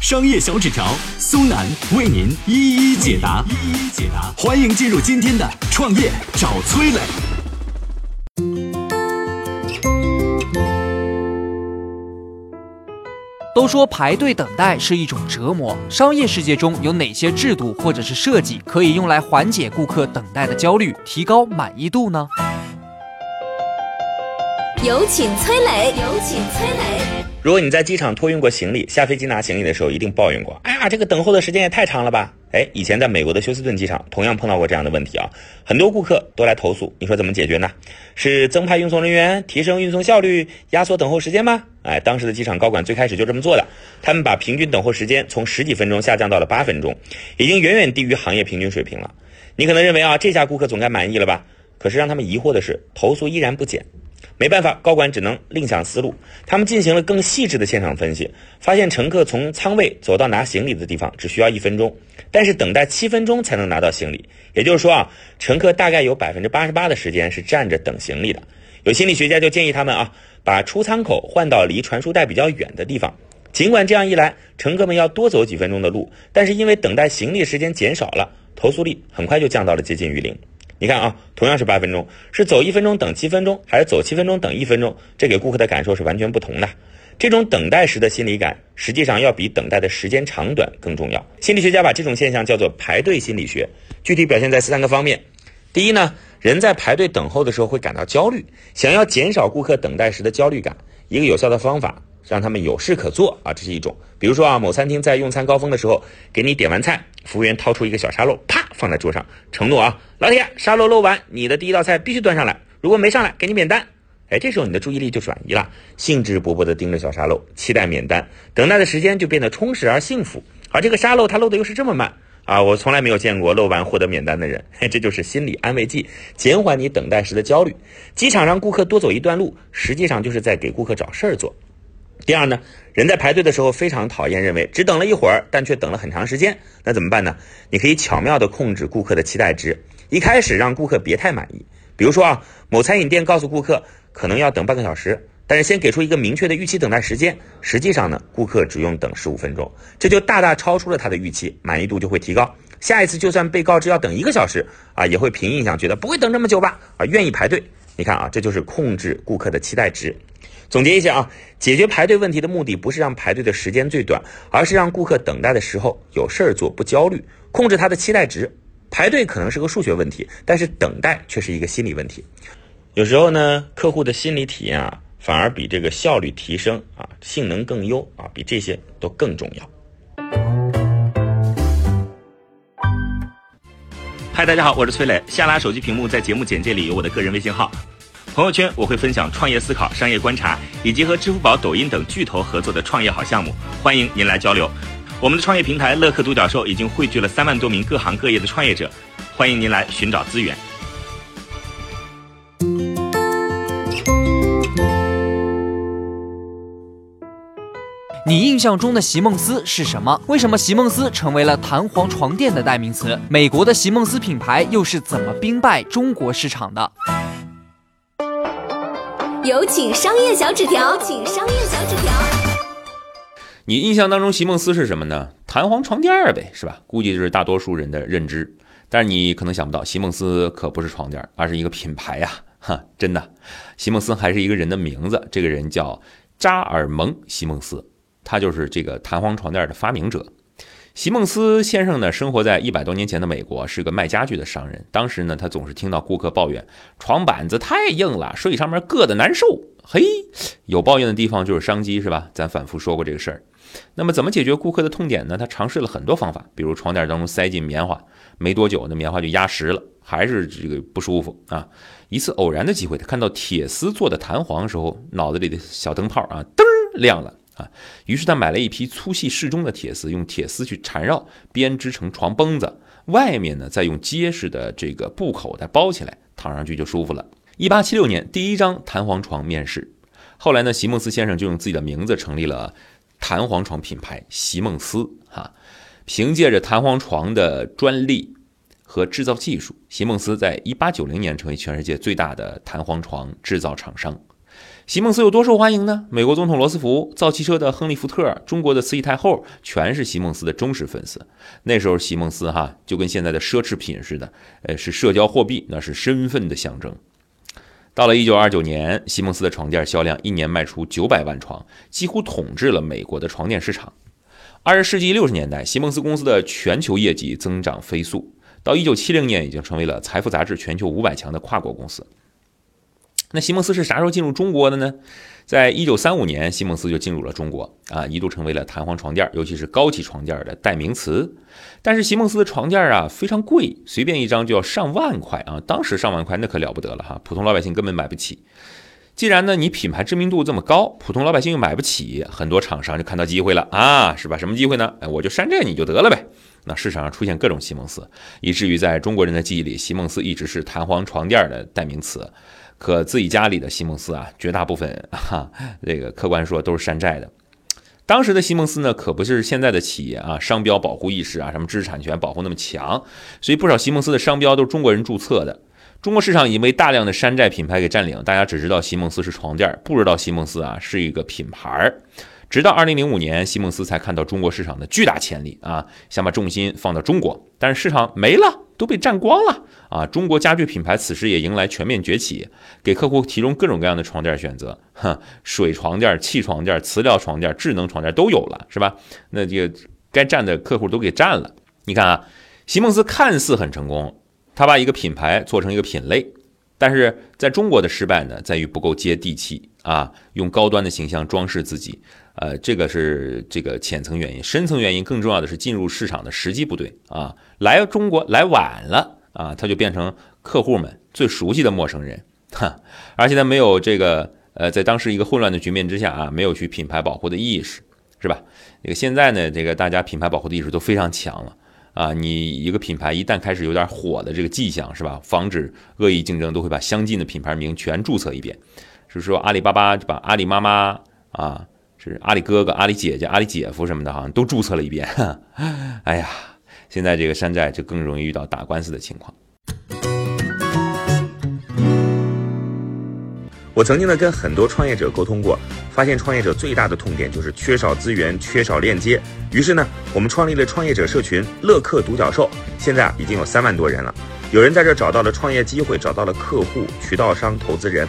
商业小纸条苏南为您一一解答，一一解答。欢迎进入今天的创业找崔磊。都说排队等待是一种折磨，商业世界中有哪些制度或者是设计可以用来缓解顾客等待的焦虑，提高满意度呢？有请崔磊，有请崔磊。如果你在机场托运过行李，下飞机拿行李的时候一定抱怨过，哎呀，这个等候的时间也太长了吧？哎，以前在美国的休斯顿机场同样碰到过这样的问题啊，很多顾客都来投诉，你说怎么解决呢？是增派运送人员，提升运送效率，压缩等候时间吗？哎，当时的机场高管最开始就这么做的，他们把平均等候时间从十几分钟下降到了八分钟，已经远远低于行业平均水平了。你可能认为啊，这下顾客总该满意了吧？可是让他们疑惑的是，投诉依然不减。没办法，高管只能另想思路。他们进行了更细致的现场分析，发现乘客从舱位走到拿行李的地方只需要一分钟，但是等待七分钟才能拿到行李。也就是说啊，乘客大概有百分之八十八的时间是站着等行李的。有心理学家就建议他们啊，把出舱口换到离传输带比较远的地方。尽管这样一来，乘客们要多走几分钟的路，但是因为等待行李时间减少了，投诉率很快就降到了接近于零。你看啊，同样是八分钟，是走一分钟等七分钟，还是走七分钟等一分钟？这给顾客的感受是完全不同的。这种等待时的心理感，实际上要比等待的时间长短更重要。心理学家把这种现象叫做排队心理学，具体表现在三个方面。第一呢，人在排队等候的时候会感到焦虑，想要减少顾客等待时的焦虑感，一个有效的方法。让他们有事可做啊，这是一种。比如说啊，某餐厅在用餐高峰的时候，给你点完菜，服务员掏出一个小沙漏，啪放在桌上，承诺啊，老铁，沙漏漏完，你的第一道菜必须端上来，如果没上来，给你免单。哎，这时候你的注意力就转移了，兴致勃勃地盯着小沙漏，期待免单，等待的时间就变得充实而幸福。而这个沙漏它漏的又是这么慢啊，我从来没有见过漏完获得免单的人。嘿，这就是心理安慰剂，减缓你等待时的焦虑。机场让顾客多走一段路，实际上就是在给顾客找事儿做。第二呢，人在排队的时候非常讨厌认为只等了一会儿，但却等了很长时间，那怎么办呢？你可以巧妙地控制顾客的期待值，一开始让顾客别太满意。比如说啊，某餐饮店告诉顾客可能要等半个小时，但是先给出一个明确的预期等待时间，实际上呢，顾客只用等十五分钟，这就大大超出了他的预期，满意度就会提高。下一次就算被告知要等一个小时啊，也会凭印象觉得不会等这么久吧？啊，愿意排队。你看啊，这就是控制顾客的期待值。总结一下啊，解决排队问题的目的不是让排队的时间最短，而是让顾客等待的时候有事儿做，不焦虑，控制他的期待值。排队可能是个数学问题，但是等待却是一个心理问题。有时候呢，客户的心理体验啊，反而比这个效率提升啊、性能更优啊，比这些都更重要。嗨，大家好，我是崔磊。下拉手机屏幕，在节目简介里有我的个人微信号。朋友圈我会分享创业思考、商业观察，以及和支付宝、抖音等巨头合作的创业好项目，欢迎您来交流。我们的创业平台乐客独角兽已经汇聚了三万多名各行各业的创业者，欢迎您来寻找资源。你印象中的席梦思是什么？为什么席梦思成为了弹簧床垫的代名词？美国的席梦思品牌又是怎么兵败中国市场的？有请商业小纸条，请商业小纸条。你印象当中席梦思是什么呢？弹簧床垫儿呗，是吧？估计就是大多数人的认知。但是你可能想不到，席梦思可不是床垫，而是一个品牌呀！哈，真的，席梦思还是一个人的名字。这个人叫扎尔蒙·席梦思，他就是这个弹簧床垫的发明者。席梦思先生呢，生活在一百多年前的美国，是个卖家具的商人。当时呢，他总是听到顾客抱怨床板子太硬了，睡上面硌得难受。嘿，有抱怨的地方就是商机，是吧？咱反复说过这个事儿。那么怎么解决顾客的痛点呢？他尝试了很多方法，比如床垫当中塞进棉花，没多久那棉花就压实了，还是这个不舒服啊。一次偶然的机会，他看到铁丝做的弹簧时候，脑子里的小灯泡啊，噔亮了。啊。于是他买了一批粗细适中的铁丝，用铁丝去缠绕，编织成床绷子，外面呢再用结实的这个布口袋包起来，躺上去就舒服了。一八七六年，第一张弹簧床面世，后来呢，席梦思先生就用自己的名字成立了弹簧床品牌席梦思哈。凭借着弹簧床的专利和制造技术，席梦思在一八九零年成为全世界最大的弹簧床制造厂商。席梦思有多受欢迎呢？美国总统罗斯福、造汽车的亨利·福特、中国的慈禧太后，全是席梦思的忠实粉丝。那时候，席梦思哈就跟现在的奢侈品似的，呃，是社交货币，那是身份的象征。到了一九二九年，席梦思的床垫销量一年卖出九百万床，几乎统治了美国的床垫市场。二十世纪六十年代，席梦思公司的全球业绩增长飞速，到一九七零年已经成为了《财富》杂志全球五百强的跨国公司。那席梦思是啥时候进入中国的呢？在一九三五年，席梦思就进入了中国啊，一度成为了弹簧床垫，尤其是高级床垫的代名词。但是席梦思的床垫啊非常贵，随便一张就要上万块啊，当时上万块那可了不得了哈，普通老百姓根本买不起。既然呢，你品牌知名度这么高，普通老百姓又买不起，很多厂商就看到机会了啊，是吧？什么机会呢？哎，我就山寨你就得了呗。那市场上出现各种席梦思，以至于在中国人的记忆里，席梦思一直是弹簧床垫的代名词。可自己家里的席梦思啊，绝大部分哈，这个客观说都是山寨的。当时的席梦思呢，可不是现在的企业啊，商标保护意识啊，什么知识产权保护那么强，所以不少席梦思的商标都是中国人注册的。中国市场已经被大量的山寨品牌给占领，大家只知道席梦思是床垫，不知道席梦思啊是一个品牌。直到二零零五年，席梦思才看到中国市场的巨大潜力啊，想把重心放到中国，但是市场没了，都被占光了啊！中国家具品牌此时也迎来全面崛起，给客户提供各种各样的床垫选择，哼，水床垫、气床垫、磁疗床垫、智能床垫都有了，是吧？那这个该占的客户都给占了。你看啊，席梦思看似很成功。他把一个品牌做成一个品类，但是在中国的失败呢，在于不够接地气啊，用高端的形象装饰自己，呃，这个是这个浅层原因，深层原因更重要的是进入市场的时机不对啊，来中国来晚了啊，他就变成客户们最熟悉的陌生人，哈，而且他没有这个呃，在当时一个混乱的局面之下啊，没有去品牌保护的意识，是吧？这个现在呢，这个大家品牌保护的意识都非常强了。啊，你一个品牌一旦开始有点火的这个迹象，是吧？防止恶意竞争，都会把相近的品牌名全注册一遍。是说阿里巴巴把阿里妈妈啊，是阿里哥哥、阿里姐姐、阿里姐夫什么的，好像都注册了一遍。哎呀，现在这个山寨就更容易遇到打官司的情况。我曾经呢跟很多创业者沟通过，发现创业者最大的痛点就是缺少资源、缺少链接。于是呢，我们创立了创业者社群“乐客独角兽”，现在啊已经有三万多人了。有人在这找到了创业机会，找到了客户、渠道商、投资人。